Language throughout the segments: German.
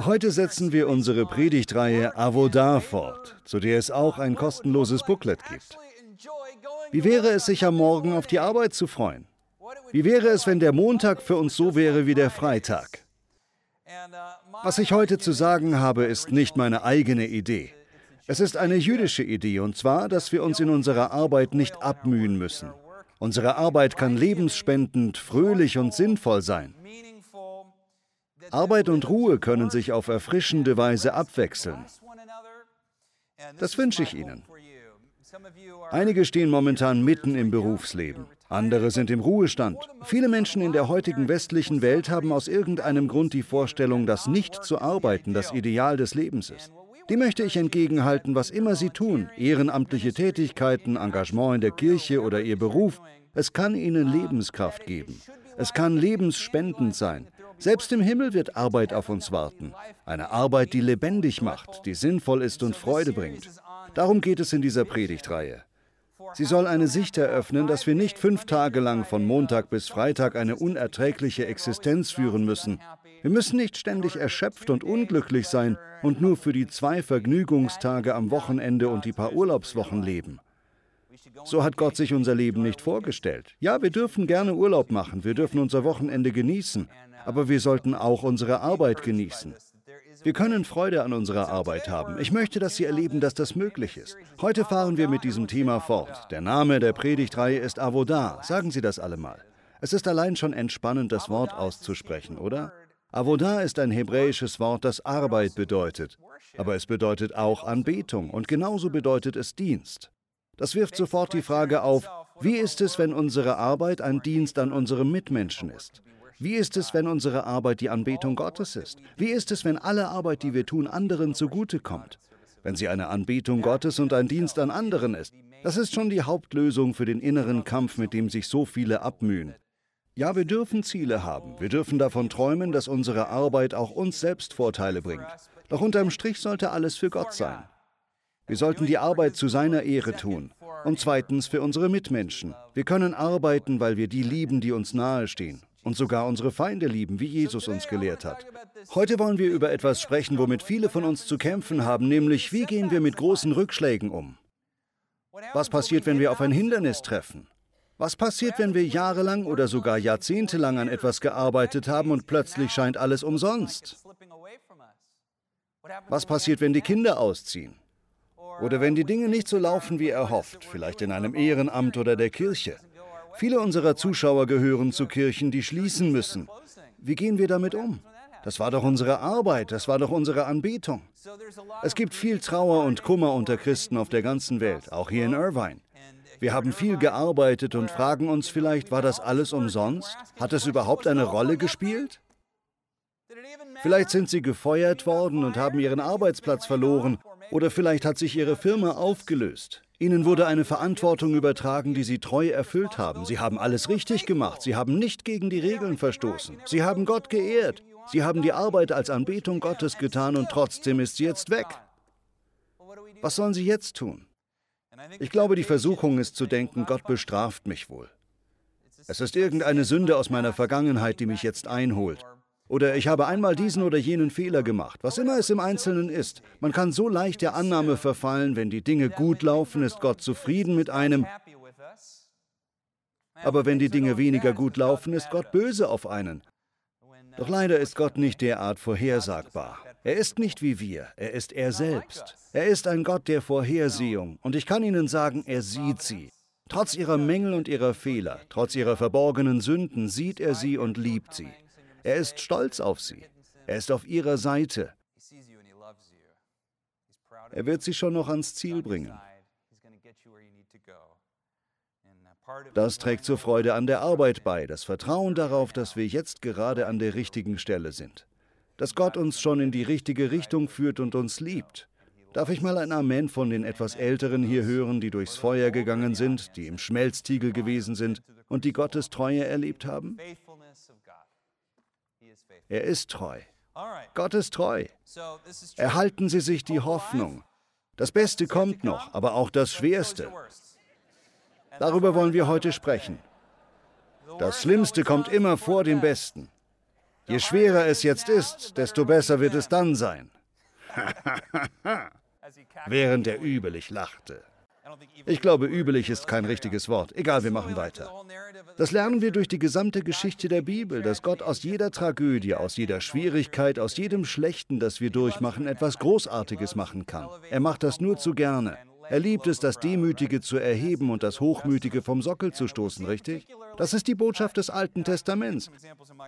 Heute setzen wir unsere Predigtreihe Avodah fort, zu der es auch ein kostenloses Booklet gibt. Wie wäre es, sich am Morgen auf die Arbeit zu freuen? Wie wäre es, wenn der Montag für uns so wäre wie der Freitag? Was ich heute zu sagen habe, ist nicht meine eigene Idee. Es ist eine jüdische Idee, und zwar, dass wir uns in unserer Arbeit nicht abmühen müssen. Unsere Arbeit kann lebensspendend, fröhlich und sinnvoll sein. Arbeit und Ruhe können sich auf erfrischende Weise abwechseln. Das wünsche ich Ihnen. Einige stehen momentan mitten im Berufsleben, andere sind im Ruhestand. Viele Menschen in der heutigen westlichen Welt haben aus irgendeinem Grund die Vorstellung, dass nicht zu arbeiten das Ideal des Lebens ist. Die möchte ich entgegenhalten, was immer sie tun, ehrenamtliche Tätigkeiten, Engagement in der Kirche oder ihr Beruf, es kann ihnen Lebenskraft geben. Es kann lebensspendend sein. Selbst im Himmel wird Arbeit auf uns warten. Eine Arbeit, die lebendig macht, die sinnvoll ist und Freude bringt. Darum geht es in dieser Predigtreihe. Sie soll eine Sicht eröffnen, dass wir nicht fünf Tage lang von Montag bis Freitag eine unerträgliche Existenz führen müssen. Wir müssen nicht ständig erschöpft und unglücklich sein und nur für die zwei Vergnügungstage am Wochenende und die paar Urlaubswochen leben. So hat Gott sich unser Leben nicht vorgestellt. Ja, wir dürfen gerne Urlaub machen, wir dürfen unser Wochenende genießen, aber wir sollten auch unsere Arbeit genießen. Wir können Freude an unserer Arbeit haben. Ich möchte, dass Sie erleben, dass das möglich ist. Heute fahren wir mit diesem Thema fort. Der Name der Predigtreihe ist Avodah. Sagen Sie das alle mal. Es ist allein schon entspannend, das Wort auszusprechen, oder? Avodah ist ein hebräisches Wort, das Arbeit bedeutet. Aber es bedeutet auch Anbetung und genauso bedeutet es Dienst. Das wirft sofort die Frage auf, wie ist es, wenn unsere Arbeit ein Dienst an unserem Mitmenschen ist? Wie ist es, wenn unsere Arbeit die Anbetung Gottes ist? Wie ist es, wenn alle Arbeit, die wir tun, anderen zugutekommt? Wenn sie eine Anbetung Gottes und ein Dienst an anderen ist. Das ist schon die Hauptlösung für den inneren Kampf, mit dem sich so viele abmühen. Ja, wir dürfen Ziele haben. Wir dürfen davon träumen, dass unsere Arbeit auch uns selbst Vorteile bringt. Doch unterm Strich sollte alles für Gott sein. Wir sollten die Arbeit zu seiner Ehre tun. Und zweitens für unsere Mitmenschen. Wir können arbeiten, weil wir die lieben, die uns nahestehen und sogar unsere Feinde lieben, wie Jesus uns gelehrt hat. Heute wollen wir über etwas sprechen, womit viele von uns zu kämpfen haben, nämlich wie gehen wir mit großen Rückschlägen um? Was passiert, wenn wir auf ein Hindernis treffen? Was passiert, wenn wir jahrelang oder sogar jahrzehntelang an etwas gearbeitet haben und plötzlich scheint alles umsonst? Was passiert, wenn die Kinder ausziehen? Oder wenn die Dinge nicht so laufen, wie erhofft, vielleicht in einem Ehrenamt oder der Kirche? Viele unserer Zuschauer gehören zu Kirchen, die schließen müssen. Wie gehen wir damit um? Das war doch unsere Arbeit, das war doch unsere Anbetung. Es gibt viel Trauer und Kummer unter Christen auf der ganzen Welt, auch hier in Irvine. Wir haben viel gearbeitet und fragen uns vielleicht, war das alles umsonst? Hat es überhaupt eine Rolle gespielt? Vielleicht sind sie gefeuert worden und haben ihren Arbeitsplatz verloren oder vielleicht hat sich ihre Firma aufgelöst. Ihnen wurde eine Verantwortung übertragen, die Sie treu erfüllt haben. Sie haben alles richtig gemacht. Sie haben nicht gegen die Regeln verstoßen. Sie haben Gott geehrt. Sie haben die Arbeit als Anbetung Gottes getan und trotzdem ist sie jetzt weg. Was sollen Sie jetzt tun? Ich glaube, die Versuchung ist zu denken, Gott bestraft mich wohl. Es ist irgendeine Sünde aus meiner Vergangenheit, die mich jetzt einholt. Oder ich habe einmal diesen oder jenen Fehler gemacht, was immer es im Einzelnen ist. Man kann so leicht der Annahme verfallen, wenn die Dinge gut laufen, ist Gott zufrieden mit einem. Aber wenn die Dinge weniger gut laufen, ist Gott böse auf einen. Doch leider ist Gott nicht derart vorhersagbar. Er ist nicht wie wir, er ist er selbst. Er ist ein Gott der Vorhersehung und ich kann Ihnen sagen, er sieht sie. Trotz ihrer Mängel und ihrer Fehler, trotz ihrer verborgenen Sünden sieht er sie und liebt sie. Er ist stolz auf sie. Er ist auf ihrer Seite. Er wird sie schon noch ans Ziel bringen. Das trägt zur Freude an der Arbeit bei, das Vertrauen darauf, dass wir jetzt gerade an der richtigen Stelle sind, dass Gott uns schon in die richtige Richtung führt und uns liebt. Darf ich mal ein Amen von den etwas Älteren hier hören, die durchs Feuer gegangen sind, die im Schmelztiegel gewesen sind und die Gottes Treue erlebt haben? Er ist treu. Gott ist treu. Erhalten Sie sich die Hoffnung. Das Beste kommt noch, aber auch das Schwerste. Darüber wollen wir heute sprechen. Das Schlimmste kommt immer vor dem Besten. Je schwerer es jetzt ist, desto besser wird es dann sein. Während er übelig lachte. Ich glaube, übelig ist kein richtiges Wort. Egal, wir machen weiter. Das lernen wir durch die gesamte Geschichte der Bibel, dass Gott aus jeder Tragödie, aus jeder Schwierigkeit, aus jedem Schlechten, das wir durchmachen, etwas Großartiges machen kann. Er macht das nur zu gerne. Er liebt es, das Demütige zu erheben und das Hochmütige vom Sockel zu stoßen, richtig? Das ist die Botschaft des Alten Testaments.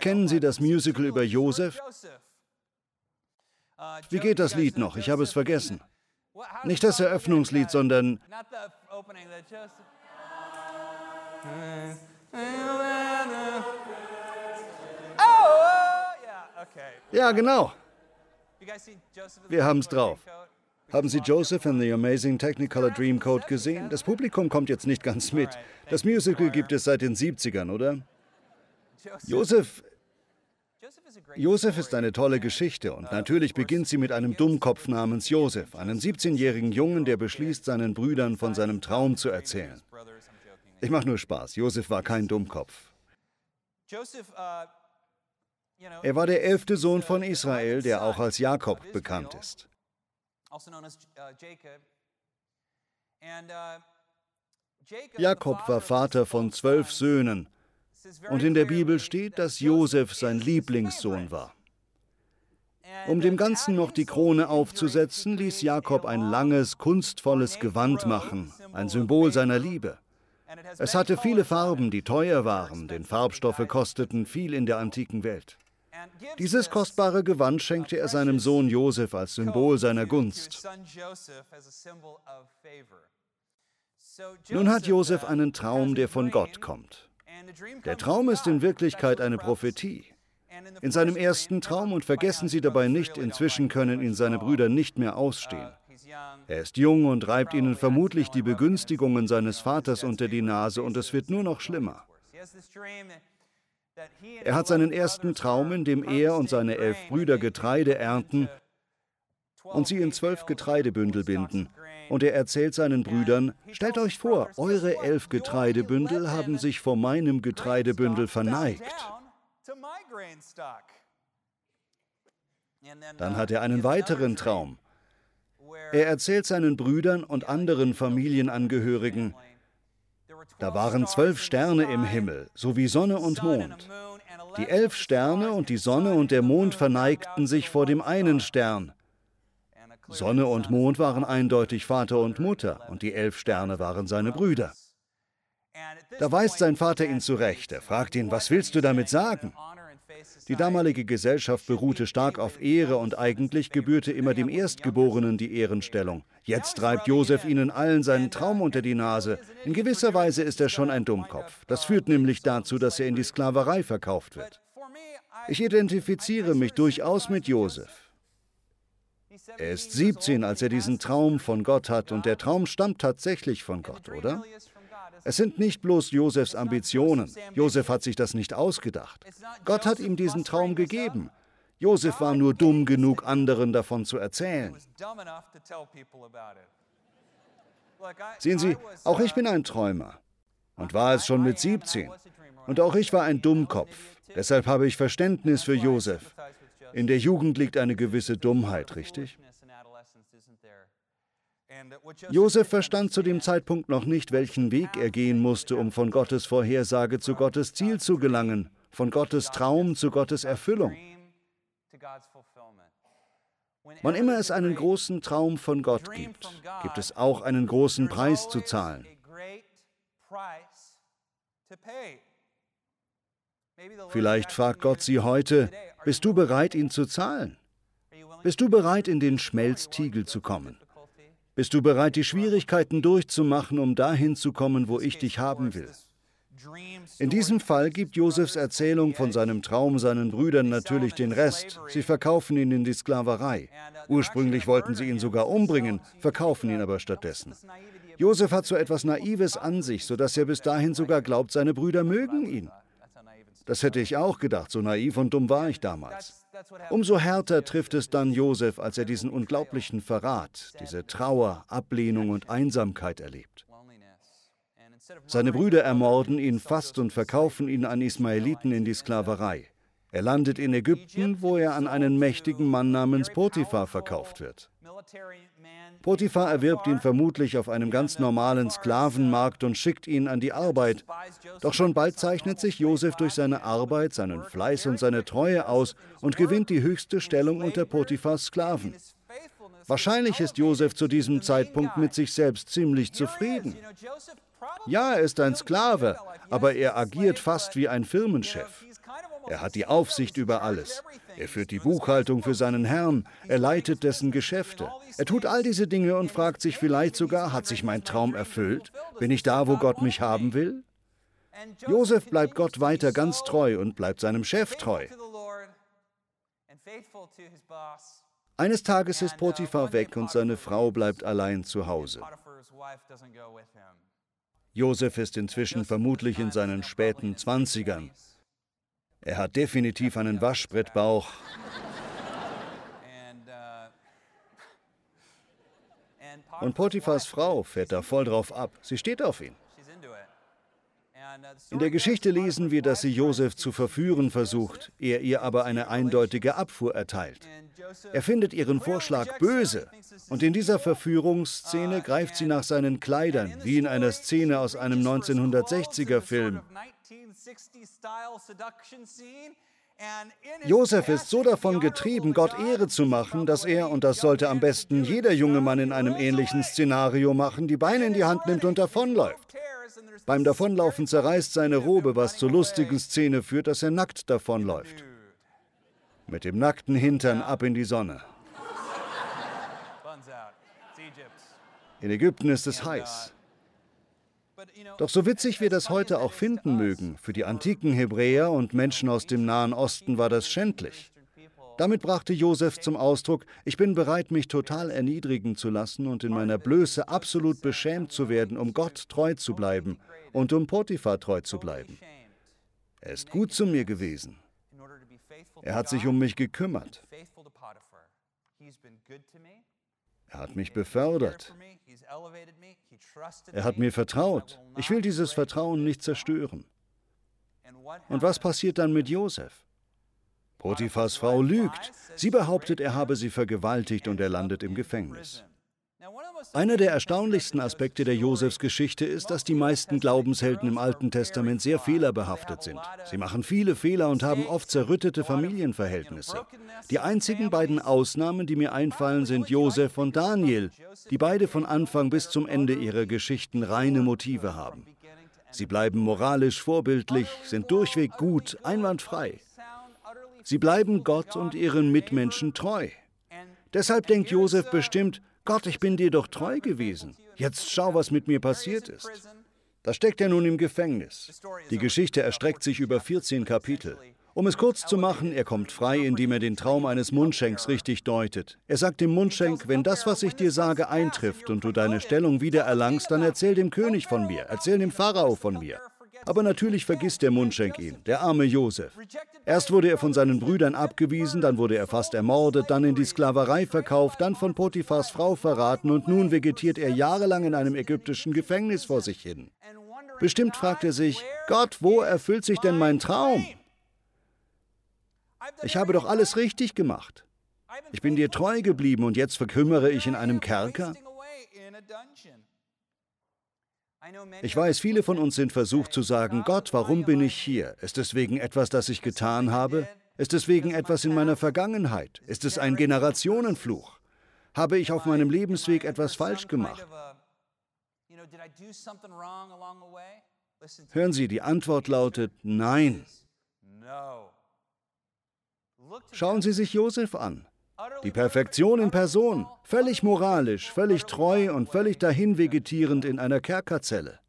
Kennen Sie das Musical über Josef? Wie geht das Lied noch? Ich habe es vergessen. Nicht das Eröffnungslied, sondern... Ja, genau. Wir haben es drauf. Haben Sie Joseph in The Amazing Technicolor Dreamcoat gesehen? Das Publikum kommt jetzt nicht ganz mit. Das Musical gibt es seit den 70ern, oder? Joseph Josef ist eine tolle Geschichte und natürlich beginnt sie mit einem Dummkopf namens Josef, einem 17-jährigen Jungen, der beschließt, seinen Brüdern von seinem Traum zu erzählen. Ich mache nur Spaß, Josef war kein Dummkopf. Er war der elfte Sohn von Israel, der auch als Jakob bekannt ist. Jakob war Vater von zwölf Söhnen und in der Bibel steht, dass Josef sein Lieblingssohn war. Um dem Ganzen noch die Krone aufzusetzen, ließ Jakob ein langes, kunstvolles Gewand machen, ein Symbol seiner Liebe. Es hatte viele Farben, die teuer waren, denn Farbstoffe kosteten viel in der antiken Welt. Dieses kostbare Gewand schenkte er seinem Sohn Josef als Symbol seiner Gunst. Nun hat Josef einen Traum, der von Gott kommt. Der Traum ist in Wirklichkeit eine Prophetie. In seinem ersten Traum, und vergessen Sie dabei nicht, inzwischen können ihn seine Brüder nicht mehr ausstehen. Er ist jung und reibt ihnen vermutlich die Begünstigungen seines Vaters unter die Nase und es wird nur noch schlimmer. Er hat seinen ersten Traum, in dem er und seine elf Brüder Getreide ernten und sie in zwölf Getreidebündel binden. Und er erzählt seinen Brüdern, stellt euch vor, eure elf Getreidebündel haben sich vor meinem Getreidebündel verneigt. Dann hat er einen weiteren Traum. Er erzählt seinen Brüdern und anderen Familienangehörigen, da waren zwölf Sterne im Himmel, sowie Sonne und Mond. Die elf Sterne und die Sonne und der Mond verneigten sich vor dem einen Stern. Sonne und Mond waren eindeutig Vater und Mutter, und die elf Sterne waren seine Brüder. Da weist sein Vater ihn zurecht. Er fragt ihn, was willst du damit sagen? Die damalige Gesellschaft beruhte stark auf Ehre und eigentlich gebührte immer dem Erstgeborenen die Ehrenstellung. Jetzt treibt Josef ihnen allen seinen Traum unter die Nase. In gewisser Weise ist er schon ein Dummkopf. Das führt nämlich dazu, dass er in die Sklaverei verkauft wird. Ich identifiziere mich durchaus mit Josef. Er ist 17, als er diesen Traum von Gott hat und der Traum stammt tatsächlich von Gott, oder? Es sind nicht bloß Josefs Ambitionen. Josef hat sich das nicht ausgedacht. Gott hat ihm diesen Traum gegeben. Josef war nur dumm genug, anderen davon zu erzählen. Sehen Sie, auch ich bin ein Träumer und war es schon mit 17. Und auch ich war ein Dummkopf. Deshalb habe ich Verständnis für Josef. In der Jugend liegt eine gewisse Dummheit, richtig? Josef verstand zu dem Zeitpunkt noch nicht, welchen Weg er gehen musste, um von Gottes Vorhersage zu Gottes Ziel zu gelangen, von Gottes Traum zu Gottes Erfüllung. Wann immer es einen großen Traum von Gott gibt, gibt es auch einen großen Preis zu zahlen. Vielleicht fragt Gott Sie heute, bist du bereit, ihn zu zahlen? Bist du bereit, in den Schmelztiegel zu kommen? Bist du bereit, die Schwierigkeiten durchzumachen, um dahin zu kommen, wo ich dich haben will? In diesem Fall gibt Josefs Erzählung von seinem Traum seinen Brüdern natürlich den Rest. Sie verkaufen ihn in die Sklaverei. Ursprünglich wollten sie ihn sogar umbringen, verkaufen ihn aber stattdessen. Josef hat so etwas Naives an sich, sodass er bis dahin sogar glaubt, seine Brüder mögen ihn. Das hätte ich auch gedacht, so naiv und dumm war ich damals. Umso härter trifft es dann Josef, als er diesen unglaublichen Verrat, diese Trauer, Ablehnung und Einsamkeit erlebt. Seine Brüder ermorden ihn fast und verkaufen ihn an Ismaeliten in die Sklaverei. Er landet in Ägypten, wo er an einen mächtigen Mann namens Potiphar verkauft wird. Potiphar erwirbt ihn vermutlich auf einem ganz normalen Sklavenmarkt und schickt ihn an die Arbeit. Doch schon bald zeichnet sich Josef durch seine Arbeit, seinen Fleiß und seine Treue aus und gewinnt die höchste Stellung unter Potiphars Sklaven. Wahrscheinlich ist Josef zu diesem Zeitpunkt mit sich selbst ziemlich zufrieden. Ja, er ist ein Sklave, aber er agiert fast wie ein Firmenchef. Er hat die Aufsicht über alles. Er führt die Buchhaltung für seinen Herrn. Er leitet dessen Geschäfte. Er tut all diese Dinge und fragt sich vielleicht sogar, hat sich mein Traum erfüllt? Bin ich da, wo Gott mich haben will? Josef bleibt Gott weiter ganz treu und bleibt seinem Chef treu. Eines Tages ist Potiphar weg und seine Frau bleibt allein zu Hause. Josef ist inzwischen vermutlich in seinen späten Zwanzigern. Er hat definitiv einen Waschbrettbauch. Und Potiphars Frau fährt da voll drauf ab. Sie steht auf ihn. In der Geschichte lesen wir, dass sie Josef zu verführen versucht, er ihr aber eine eindeutige Abfuhr erteilt. Er findet ihren Vorschlag böse und in dieser Verführungsszene greift sie nach seinen Kleidern, wie in einer Szene aus einem 1960er Film. Josef ist so davon getrieben, Gott Ehre zu machen, dass er, und das sollte am besten jeder junge Mann in einem ähnlichen Szenario machen, die Beine in die Hand nimmt und davonläuft. Beim Davonlaufen zerreißt seine Robe, was zur lustigen Szene führt, dass er nackt davonläuft. Mit dem nackten Hintern ab in die Sonne. In Ägypten ist es heiß. Doch so witzig wir das heute auch finden mögen, für die antiken Hebräer und Menschen aus dem Nahen Osten war das schändlich. Damit brachte Josef zum Ausdruck, ich bin bereit, mich total erniedrigen zu lassen und in meiner Blöße absolut beschämt zu werden, um Gott treu zu bleiben und um Potiphar treu zu bleiben. Er ist gut zu mir gewesen. Er hat sich um mich gekümmert. Er hat mich befördert. Er hat mir vertraut. Ich will dieses Vertrauen nicht zerstören. Und was passiert dann mit Josef? Potiphas Frau lügt. Sie behauptet, er habe sie vergewaltigt und er landet im Gefängnis. Einer der erstaunlichsten Aspekte der Josefsgeschichte ist, dass die meisten Glaubenshelden im Alten Testament sehr fehlerbehaftet sind. Sie machen viele Fehler und haben oft zerrüttete Familienverhältnisse. Die einzigen beiden Ausnahmen, die mir einfallen, sind Josef und Daniel, die beide von Anfang bis zum Ende ihrer Geschichten reine Motive haben. Sie bleiben moralisch vorbildlich, sind durchweg gut, einwandfrei. Sie bleiben Gott und ihren Mitmenschen treu. Deshalb denkt Josef bestimmt, Gott, ich bin dir doch treu gewesen. Jetzt schau, was mit mir passiert ist. Da steckt er nun im Gefängnis. Die Geschichte erstreckt sich über 14 Kapitel. Um es kurz zu machen, er kommt frei, indem er den Traum eines Mundschenks richtig deutet. Er sagt dem Mundschenk, wenn das, was ich dir sage, eintrifft und du deine Stellung wieder erlangst, dann erzähl dem König von mir, erzähl dem Pharao von mir. Aber natürlich vergisst der Mundschenk ihn, der arme Josef. Erst wurde er von seinen Brüdern abgewiesen, dann wurde er fast ermordet, dann in die Sklaverei verkauft, dann von Potiphars Frau verraten und nun vegetiert er jahrelang in einem ägyptischen Gefängnis vor sich hin. Bestimmt fragt er sich, Gott, wo erfüllt sich denn mein Traum? Ich habe doch alles richtig gemacht. Ich bin dir treu geblieben und jetzt verkümmere ich in einem Kerker? Ich weiß, viele von uns sind versucht zu sagen, Gott, warum bin ich hier? Ist es wegen etwas, das ich getan habe? Ist es wegen etwas in meiner Vergangenheit? Ist es ein Generationenfluch? Habe ich auf meinem Lebensweg etwas falsch gemacht? Hören Sie, die Antwort lautet Nein. Schauen Sie sich Josef an. Die Perfektion in Person, völlig moralisch, völlig treu und völlig dahin vegetierend in einer Kerkerzelle.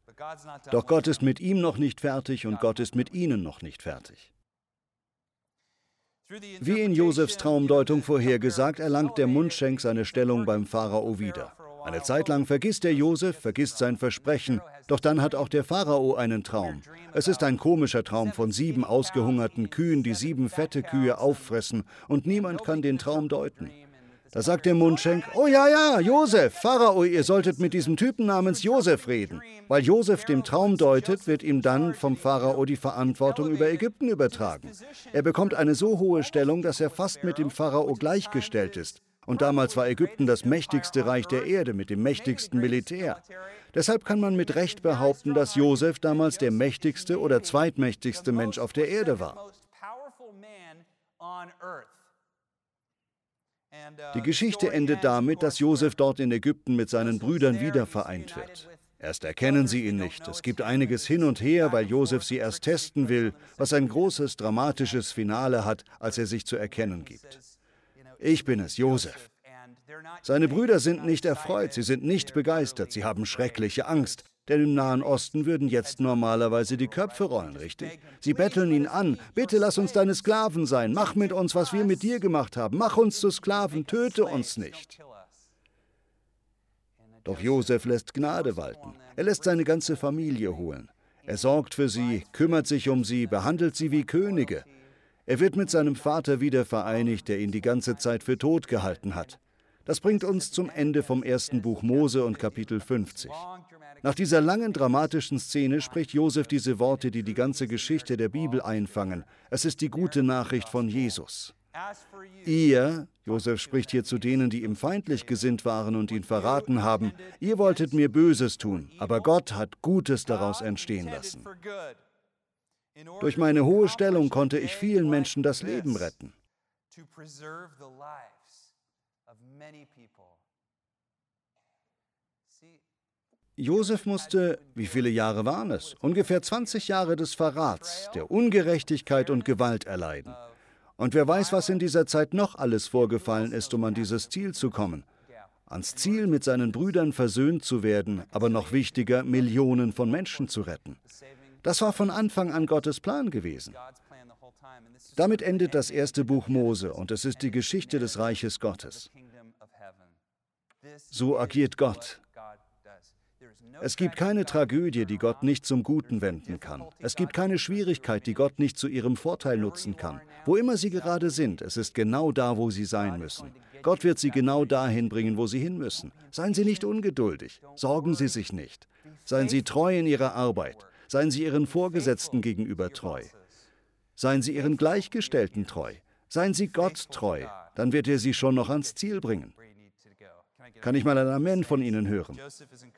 Doch Gott ist mit ihm noch nicht fertig und Gott ist mit ihnen noch nicht fertig. Wie in Josefs Traumdeutung vorhergesagt, erlangt der Mundschenk seine Stellung beim Pharao wieder. Eine Zeit lang vergisst der Josef, vergisst sein Versprechen, doch dann hat auch der Pharao einen Traum. Es ist ein komischer Traum von sieben ausgehungerten Kühen, die sieben fette Kühe auffressen, und niemand kann den Traum deuten. Da sagt der Mundschenk, oh ja, ja, Josef, Pharao, ihr solltet mit diesem Typen namens Josef reden. Weil Josef dem Traum deutet, wird ihm dann vom Pharao die Verantwortung über Ägypten übertragen. Er bekommt eine so hohe Stellung, dass er fast mit dem Pharao gleichgestellt ist. Und damals war Ägypten das mächtigste Reich der Erde mit dem mächtigsten Militär. Deshalb kann man mit Recht behaupten, dass Josef damals der mächtigste oder zweitmächtigste Mensch auf der Erde war. Die Geschichte endet damit, dass Josef dort in Ägypten mit seinen Brüdern wieder vereint wird. Erst erkennen sie ihn nicht. Es gibt einiges hin und her, weil Josef sie erst testen will, was ein großes, dramatisches Finale hat, als er sich zu erkennen gibt. Ich bin es, Josef. Seine Brüder sind nicht erfreut, sie sind nicht begeistert, sie haben schreckliche Angst, denn im Nahen Osten würden jetzt normalerweise die Köpfe rollen, richtig? Sie betteln ihn an, bitte lass uns deine Sklaven sein, mach mit uns, was wir mit dir gemacht haben, mach uns zu Sklaven, töte uns nicht. Doch Josef lässt Gnade walten. Er lässt seine ganze Familie holen. Er sorgt für sie, kümmert sich um sie, behandelt sie wie Könige. Er wird mit seinem Vater wieder vereinigt, der ihn die ganze Zeit für tot gehalten hat. Das bringt uns zum Ende vom ersten Buch Mose und Kapitel 50. Nach dieser langen dramatischen Szene spricht Josef diese Worte, die die ganze Geschichte der Bibel einfangen. Es ist die gute Nachricht von Jesus. Ihr, Josef spricht hier zu denen, die ihm feindlich gesinnt waren und ihn verraten haben, ihr wolltet mir Böses tun, aber Gott hat Gutes daraus entstehen lassen. Durch meine hohe Stellung konnte ich vielen Menschen das Leben retten. Josef musste, wie viele Jahre waren es? Ungefähr 20 Jahre des Verrats, der Ungerechtigkeit und Gewalt erleiden. Und wer weiß, was in dieser Zeit noch alles vorgefallen ist, um an dieses Ziel zu kommen. Ans Ziel, mit seinen Brüdern versöhnt zu werden, aber noch wichtiger, Millionen von Menschen zu retten. Das war von Anfang an Gottes Plan gewesen. Damit endet das erste Buch Mose und es ist die Geschichte des Reiches Gottes. So agiert Gott. Es gibt keine Tragödie, die Gott nicht zum Guten wenden kann. Es gibt keine Schwierigkeit, die Gott nicht zu ihrem Vorteil nutzen kann. Wo immer sie gerade sind, es ist genau da, wo sie sein müssen. Gott wird sie genau dahin bringen, wo sie hin müssen. Seien Sie nicht ungeduldig. Sorgen Sie sich nicht. Seien Sie treu in Ihrer Arbeit. Seien Sie Ihren Vorgesetzten gegenüber treu. Seien Sie Ihren Gleichgestellten treu. Seien Sie Gott treu. Dann wird er Sie schon noch ans Ziel bringen. Kann ich mal ein Amen von Ihnen hören?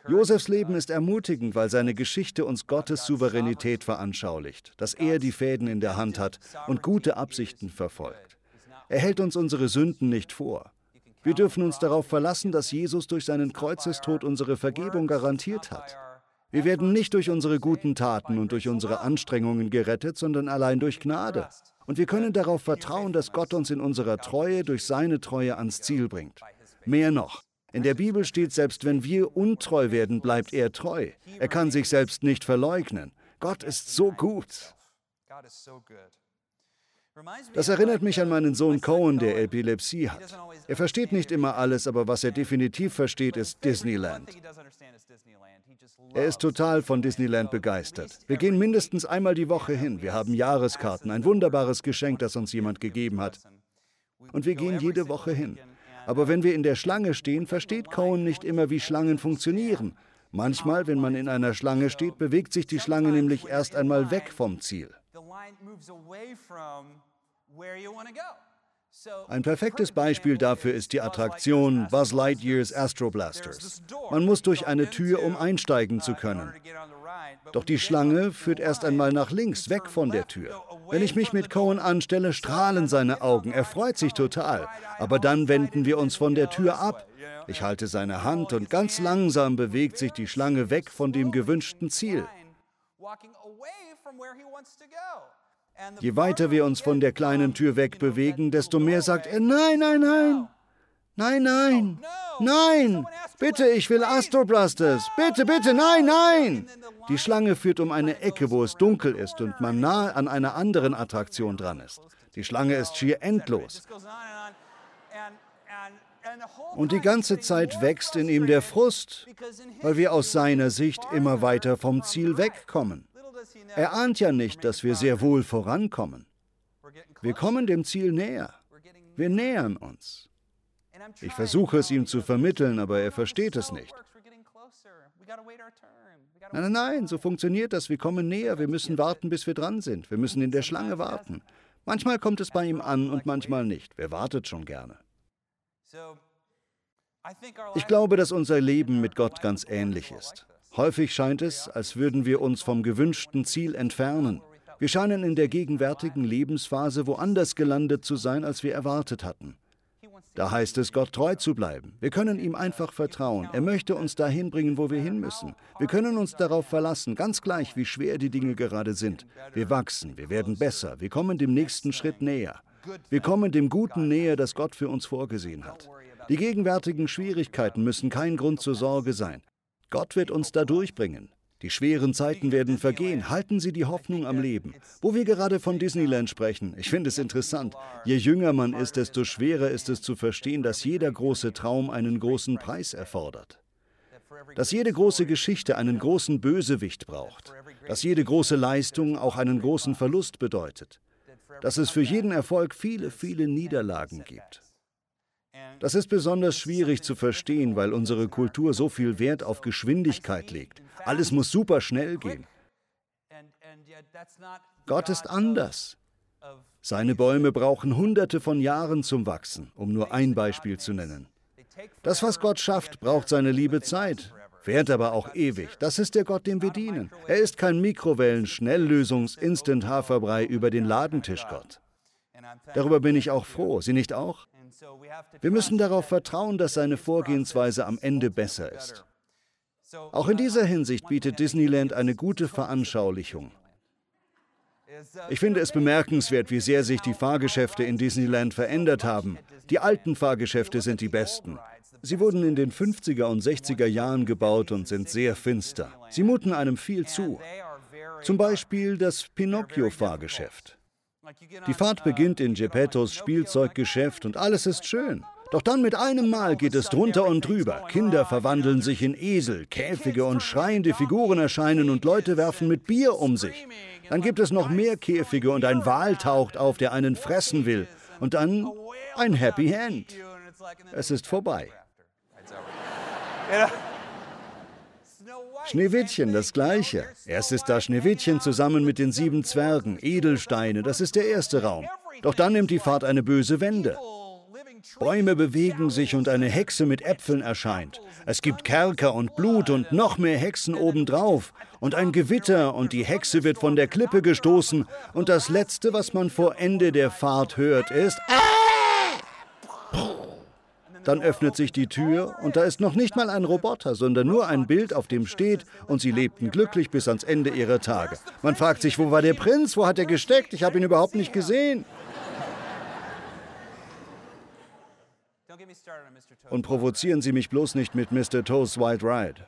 Josefs Leben ist ermutigend, weil seine Geschichte uns Gottes Souveränität veranschaulicht, dass er die Fäden in der Hand hat und gute Absichten verfolgt. Er hält uns unsere Sünden nicht vor. Wir dürfen uns darauf verlassen, dass Jesus durch seinen Kreuzestod unsere Vergebung garantiert hat. Wir werden nicht durch unsere guten Taten und durch unsere Anstrengungen gerettet, sondern allein durch Gnade. Und wir können darauf vertrauen, dass Gott uns in unserer Treue durch seine Treue ans Ziel bringt. Mehr noch, in der Bibel steht, selbst wenn wir untreu werden, bleibt er treu. Er kann sich selbst nicht verleugnen. Gott ist so gut. Das erinnert mich an meinen Sohn Cohen, der Epilepsie hat. Er versteht nicht immer alles, aber was er definitiv versteht, ist Disneyland. Er ist total von Disneyland begeistert. Wir gehen mindestens einmal die Woche hin. Wir haben Jahreskarten, ein wunderbares Geschenk, das uns jemand gegeben hat. Und wir gehen jede Woche hin. Aber wenn wir in der Schlange stehen, versteht Cohen nicht immer, wie Schlangen funktionieren. Manchmal, wenn man in einer Schlange steht, bewegt sich die Schlange nämlich erst einmal weg vom Ziel. Ein perfektes Beispiel dafür ist die Attraktion Buzz Lightyears Astroblasters. Man muss durch eine Tür, um einsteigen zu können. Doch die Schlange führt erst einmal nach links, weg von der Tür. Wenn ich mich mit Cohen anstelle, strahlen seine Augen. Er freut sich total. Aber dann wenden wir uns von der Tür ab. Ich halte seine Hand und ganz langsam bewegt sich die Schlange weg von dem gewünschten Ziel. Je weiter wir uns von der kleinen Tür wegbewegen, desto mehr sagt er, nein, nein, nein, nein, nein, nein, bitte, ich will Astroblasters, bitte, bitte, nein, nein. Die Schlange führt um eine Ecke, wo es dunkel ist und man nahe an einer anderen Attraktion dran ist. Die Schlange ist schier endlos. Und die ganze Zeit wächst in ihm der Frust, weil wir aus seiner Sicht immer weiter vom Ziel wegkommen. Er ahnt ja nicht, dass wir sehr wohl vorankommen. Wir kommen dem Ziel näher. Wir nähern uns. Ich versuche es ihm zu vermitteln, aber er versteht es nicht. Nein, nein, nein, so funktioniert das. Wir kommen näher, wir müssen warten, bis wir dran sind. Wir müssen in der Schlange warten. Manchmal kommt es bei ihm an und manchmal nicht. Wer wartet schon gerne? Ich glaube, dass unser Leben mit Gott ganz ähnlich ist. Häufig scheint es, als würden wir uns vom gewünschten Ziel entfernen. Wir scheinen in der gegenwärtigen Lebensphase woanders gelandet zu sein, als wir erwartet hatten. Da heißt es, Gott treu zu bleiben. Wir können ihm einfach vertrauen. Er möchte uns dahin bringen, wo wir hin müssen. Wir können uns darauf verlassen, ganz gleich, wie schwer die Dinge gerade sind. Wir wachsen, wir werden besser, wir kommen dem nächsten Schritt näher. Wir kommen dem Guten näher, das Gott für uns vorgesehen hat. Die gegenwärtigen Schwierigkeiten müssen kein Grund zur Sorge sein. Gott wird uns da durchbringen. Die schweren Zeiten werden vergehen. Halten Sie die Hoffnung am Leben. Wo wir gerade von Disneyland sprechen, ich finde es interessant. Je jünger man ist, desto schwerer ist es zu verstehen, dass jeder große Traum einen großen Preis erfordert. Dass jede große Geschichte einen großen Bösewicht braucht. Dass jede große Leistung auch einen großen Verlust bedeutet. Dass es für jeden Erfolg viele, viele Niederlagen gibt. Das ist besonders schwierig zu verstehen, weil unsere Kultur so viel Wert auf Geschwindigkeit legt. Alles muss super schnell gehen. Gott ist anders. Seine Bäume brauchen hunderte von Jahren zum Wachsen, um nur ein Beispiel zu nennen. Das, was Gott schafft, braucht seine liebe Zeit, währt aber auch ewig. Das ist der Gott, dem wir dienen. Er ist kein Mikrowellen-Schnelllösungs-Instant-Haferbrei über den Ladentisch Gott. Darüber bin ich auch froh. Sie nicht auch? Wir müssen darauf vertrauen, dass seine Vorgehensweise am Ende besser ist. Auch in dieser Hinsicht bietet Disneyland eine gute Veranschaulichung. Ich finde es bemerkenswert, wie sehr sich die Fahrgeschäfte in Disneyland verändert haben. Die alten Fahrgeschäfte sind die besten. Sie wurden in den 50er und 60er Jahren gebaut und sind sehr finster. Sie muten einem viel zu. Zum Beispiel das Pinocchio-Fahrgeschäft. Die Fahrt beginnt in Geppettos Spielzeuggeschäft und alles ist schön. Doch dann mit einem Mal geht es drunter und drüber. Kinder verwandeln sich in Esel, Käfige und schreiende Figuren erscheinen und Leute werfen mit Bier um sich. Dann gibt es noch mehr Käfige und ein Wal taucht auf, der einen fressen will. Und dann ein Happy End. Es ist vorbei. Schneewittchen, das gleiche. Erst ist da Schneewittchen zusammen mit den sieben Zwergen, Edelsteine, das ist der erste Raum. Doch dann nimmt die Fahrt eine böse Wende. Bäume bewegen sich und eine Hexe mit Äpfeln erscheint. Es gibt Kerker und Blut und noch mehr Hexen obendrauf. Und ein Gewitter und die Hexe wird von der Klippe gestoßen. Und das Letzte, was man vor Ende der Fahrt hört, ist... Dann öffnet sich die Tür und da ist noch nicht mal ein Roboter, sondern nur ein Bild, auf dem steht, und sie lebten glücklich bis ans Ende ihrer Tage. Man fragt sich, wo war der Prinz? Wo hat er gesteckt? Ich habe ihn überhaupt nicht gesehen. Und provozieren Sie mich bloß nicht mit Mr. Toes White Ride.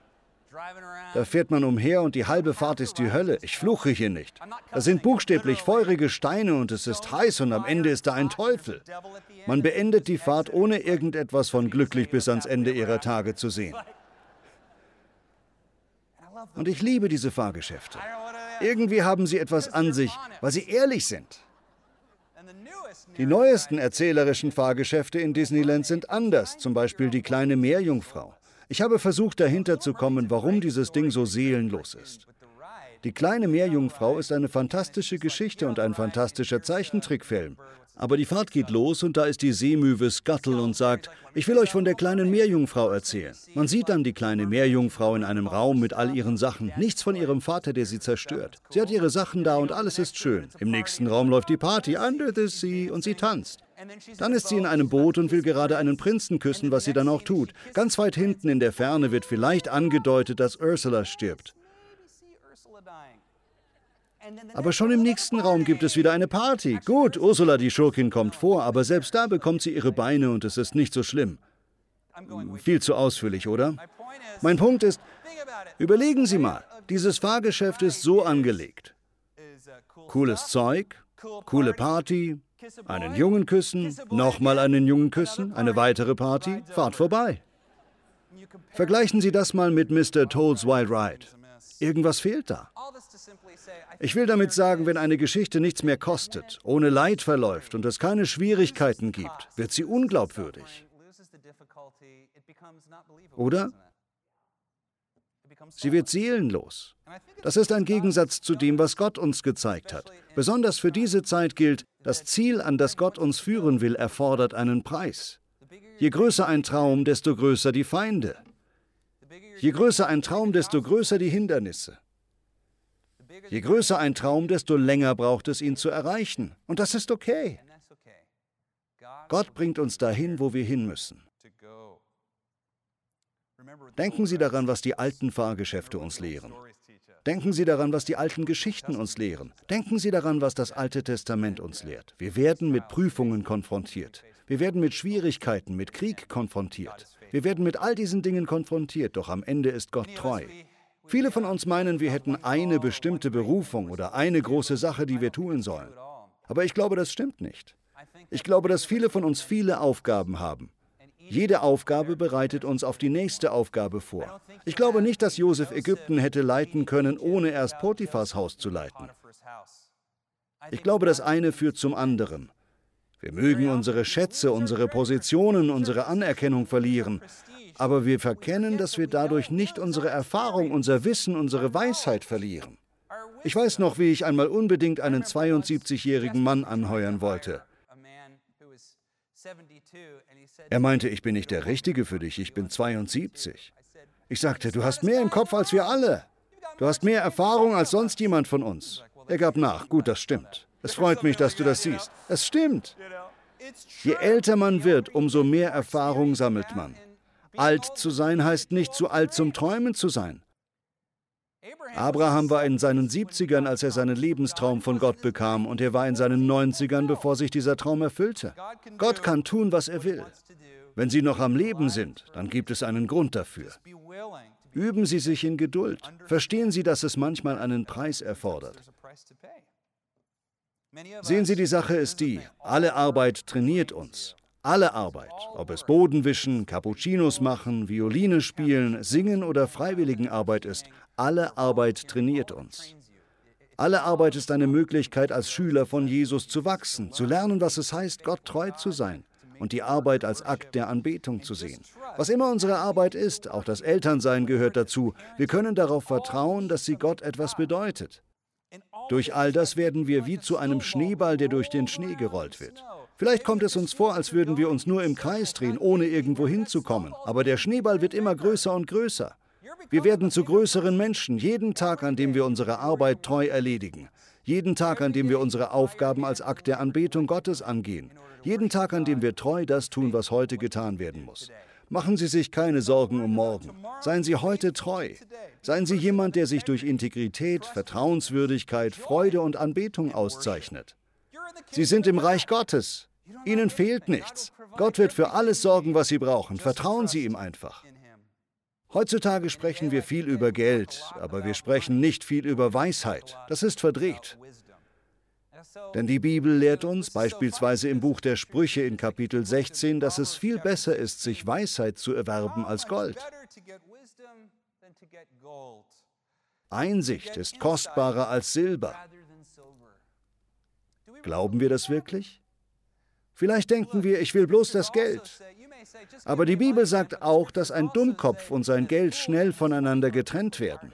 Da fährt man umher und die halbe Fahrt ist die Hölle. Ich fluche hier nicht. Da sind buchstäblich feurige Steine und es ist heiß und am Ende ist da ein Teufel. Man beendet die Fahrt, ohne irgendetwas von glücklich bis ans Ende ihrer Tage zu sehen. Und ich liebe diese Fahrgeschäfte. Irgendwie haben sie etwas an sich, weil sie ehrlich sind. Die neuesten erzählerischen Fahrgeschäfte in Disneyland sind anders, zum Beispiel die kleine Meerjungfrau. Ich habe versucht dahinter zu kommen, warum dieses Ding so seelenlos ist. Die kleine Meerjungfrau ist eine fantastische Geschichte und ein fantastischer Zeichentrickfilm. Aber die Fahrt geht los und da ist die Seemöwe Scuttle und sagt, ich will euch von der kleinen Meerjungfrau erzählen. Man sieht dann die kleine Meerjungfrau in einem Raum mit all ihren Sachen. Nichts von ihrem Vater, der sie zerstört. Sie hat ihre Sachen da und alles ist schön. Im nächsten Raum läuft die Party, Under the Sea, und sie tanzt. Dann ist sie in einem Boot und will gerade einen Prinzen küssen, was sie dann auch tut. Ganz weit hinten in der Ferne wird vielleicht angedeutet, dass Ursula stirbt. Aber schon im nächsten Raum gibt es wieder eine Party. Gut, Ursula die Schurkin kommt vor, aber selbst da bekommt sie ihre Beine und es ist nicht so schlimm. Viel zu ausführlich, oder? Mein Punkt ist, überlegen Sie mal, dieses Fahrgeschäft ist so angelegt. Cooles Zeug, coole Party, einen Jungen küssen, nochmal einen Jungen küssen, eine weitere Party, Fahrt vorbei. Vergleichen Sie das mal mit Mr. Toll's Wild Ride. Irgendwas fehlt da. Ich will damit sagen, wenn eine Geschichte nichts mehr kostet, ohne Leid verläuft und es keine Schwierigkeiten gibt, wird sie unglaubwürdig. Oder? Sie wird seelenlos. Das ist ein Gegensatz zu dem, was Gott uns gezeigt hat. Besonders für diese Zeit gilt, das Ziel, an das Gott uns führen will, erfordert einen Preis. Je größer ein Traum, desto größer die Feinde. Je größer ein Traum, desto größer die Hindernisse. Je größer ein Traum, desto länger braucht es, ihn zu erreichen. Und das ist okay. Gott bringt uns dahin, wo wir hin müssen. Denken Sie daran, was die alten Fahrgeschäfte uns lehren. Denken Sie daran, was die alten Geschichten uns lehren. Denken Sie daran, was das Alte Testament uns lehrt. Wir werden mit Prüfungen konfrontiert. Wir werden mit Schwierigkeiten, mit Krieg konfrontiert. Wir werden mit all diesen Dingen konfrontiert, doch am Ende ist Gott treu. Viele von uns meinen, wir hätten eine bestimmte Berufung oder eine große Sache, die wir tun sollen. Aber ich glaube, das stimmt nicht. Ich glaube, dass viele von uns viele Aufgaben haben. Jede Aufgabe bereitet uns auf die nächste Aufgabe vor. Ich glaube nicht, dass Josef Ägypten hätte leiten können, ohne erst Potiphas Haus zu leiten. Ich glaube, das eine führt zum anderen. Wir mögen unsere Schätze, unsere Positionen, unsere Anerkennung verlieren, aber wir verkennen, dass wir dadurch nicht unsere Erfahrung, unser Wissen, unsere Weisheit verlieren. Ich weiß noch, wie ich einmal unbedingt einen 72-jährigen Mann anheuern wollte. Er meinte, ich bin nicht der Richtige für dich, ich bin 72. Ich sagte, du hast mehr im Kopf als wir alle. Du hast mehr Erfahrung als sonst jemand von uns. Er gab nach, gut, das stimmt. Es freut mich, dass du das siehst. Es stimmt. Je älter man wird, umso mehr Erfahrung sammelt man. Alt zu sein heißt nicht zu alt zum Träumen zu sein. Abraham war in seinen 70ern, als er seinen Lebenstraum von Gott bekam, und er war in seinen 90ern, bevor sich dieser Traum erfüllte. Gott kann tun, was er will. Wenn Sie noch am Leben sind, dann gibt es einen Grund dafür. Üben Sie sich in Geduld. Verstehen Sie, dass es manchmal einen Preis erfordert. Sehen Sie, die Sache ist die, alle Arbeit trainiert uns. Alle Arbeit, ob es Bodenwischen, Cappuccinos machen, Violine spielen, Singen oder Freiwilligenarbeit ist, alle Arbeit trainiert uns. Alle Arbeit ist eine Möglichkeit, als Schüler von Jesus zu wachsen, zu lernen, was es heißt, Gott treu zu sein und die Arbeit als Akt der Anbetung zu sehen. Was immer unsere Arbeit ist, auch das Elternsein gehört dazu, wir können darauf vertrauen, dass sie Gott etwas bedeutet. Durch all das werden wir wie zu einem Schneeball, der durch den Schnee gerollt wird. Vielleicht kommt es uns vor, als würden wir uns nur im Kreis drehen, ohne irgendwo hinzukommen. Aber der Schneeball wird immer größer und größer. Wir werden zu größeren Menschen, jeden Tag, an dem wir unsere Arbeit treu erledigen. Jeden Tag, an dem wir unsere Aufgaben als Akt der Anbetung Gottes angehen. Jeden Tag, an dem wir treu das tun, was heute getan werden muss. Machen Sie sich keine Sorgen um morgen. Seien Sie heute treu. Seien Sie jemand, der sich durch Integrität, Vertrauenswürdigkeit, Freude und Anbetung auszeichnet. Sie sind im Reich Gottes. Ihnen fehlt nichts. Gott wird für alles sorgen, was Sie brauchen. Vertrauen Sie ihm einfach. Heutzutage sprechen wir viel über Geld, aber wir sprechen nicht viel über Weisheit. Das ist verdreht. Denn die Bibel lehrt uns beispielsweise im Buch der Sprüche in Kapitel 16, dass es viel besser ist, sich Weisheit zu erwerben als Gold. Einsicht ist kostbarer als Silber. Glauben wir das wirklich? Vielleicht denken wir, ich will bloß das Geld. Aber die Bibel sagt auch, dass ein Dummkopf und sein Geld schnell voneinander getrennt werden.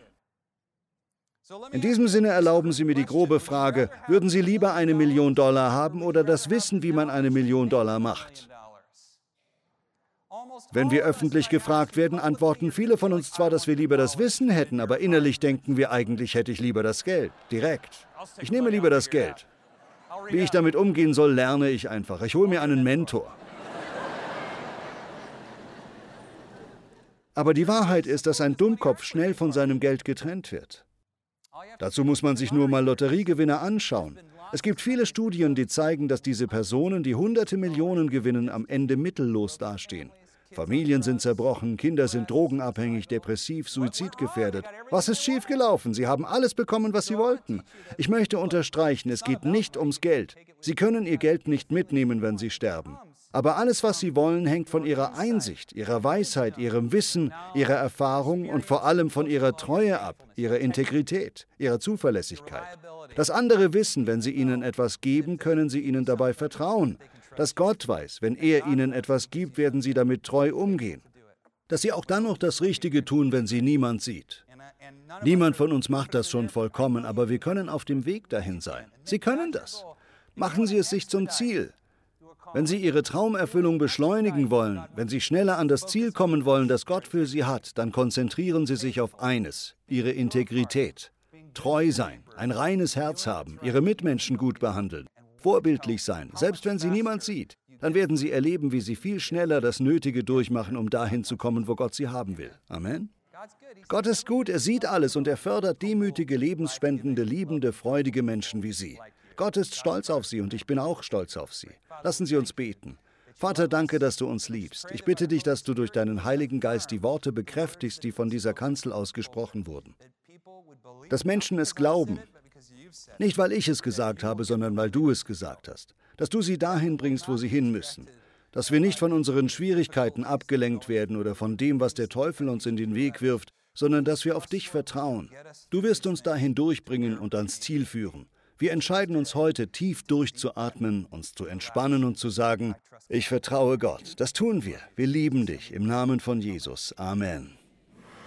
In diesem Sinne erlauben Sie mir die grobe Frage, würden Sie lieber eine Million Dollar haben oder das Wissen, wie man eine Million Dollar macht? Wenn wir öffentlich gefragt werden, antworten viele von uns zwar, dass wir lieber das Wissen hätten, aber innerlich denken wir eigentlich hätte ich lieber das Geld. Direkt. Ich nehme lieber das Geld. Wie ich damit umgehen soll, lerne ich einfach. Ich hole mir einen Mentor. Aber die Wahrheit ist, dass ein Dummkopf schnell von seinem Geld getrennt wird. Dazu muss man sich nur mal Lotteriegewinner anschauen. Es gibt viele Studien, die zeigen, dass diese Personen, die hunderte Millionen gewinnen, am Ende mittellos dastehen. Familien sind zerbrochen, Kinder sind drogenabhängig, depressiv, suizidgefährdet. Was ist schiefgelaufen? Sie haben alles bekommen, was sie wollten. Ich möchte unterstreichen, es geht nicht ums Geld. Sie können ihr Geld nicht mitnehmen, wenn sie sterben. Aber alles, was sie wollen, hängt von ihrer Einsicht, ihrer Weisheit, ihrem Wissen, ihrer Erfahrung und vor allem von ihrer Treue ab, ihrer Integrität, ihrer Zuverlässigkeit. Das andere wissen, wenn sie ihnen etwas geben, können sie ihnen dabei vertrauen. Dass Gott weiß, wenn er ihnen etwas gibt, werden sie damit treu umgehen. Dass sie auch dann noch das Richtige tun, wenn sie niemand sieht. Niemand von uns macht das schon vollkommen, aber wir können auf dem Weg dahin sein. Sie können das. Machen Sie es sich zum Ziel. Wenn Sie Ihre Traumerfüllung beschleunigen wollen, wenn Sie schneller an das Ziel kommen wollen, das Gott für Sie hat, dann konzentrieren Sie sich auf eines, Ihre Integrität. Treu sein, ein reines Herz haben, Ihre Mitmenschen gut behandeln, vorbildlich sein, selbst wenn Sie niemand sieht. Dann werden Sie erleben, wie Sie viel schneller das Nötige durchmachen, um dahin zu kommen, wo Gott Sie haben will. Amen. Gott ist gut, er sieht alles und er fördert demütige, lebensspendende, liebende, freudige Menschen wie Sie. Gott ist stolz auf Sie und ich bin auch stolz auf Sie. Lassen Sie uns beten. Vater, danke, dass du uns liebst. Ich bitte dich, dass du durch deinen Heiligen Geist die Worte bekräftigst, die von dieser Kanzel ausgesprochen wurden. Dass Menschen es glauben. Nicht, weil ich es gesagt habe, sondern weil du es gesagt hast. Dass du sie dahin bringst, wo sie hin müssen. Dass wir nicht von unseren Schwierigkeiten abgelenkt werden oder von dem, was der Teufel uns in den Weg wirft, sondern dass wir auf dich vertrauen. Du wirst uns dahin durchbringen und ans Ziel führen. Wir entscheiden uns heute, tief durchzuatmen, uns zu entspannen und zu sagen, ich vertraue Gott. Das tun wir. Wir lieben dich im Namen von Jesus. Amen.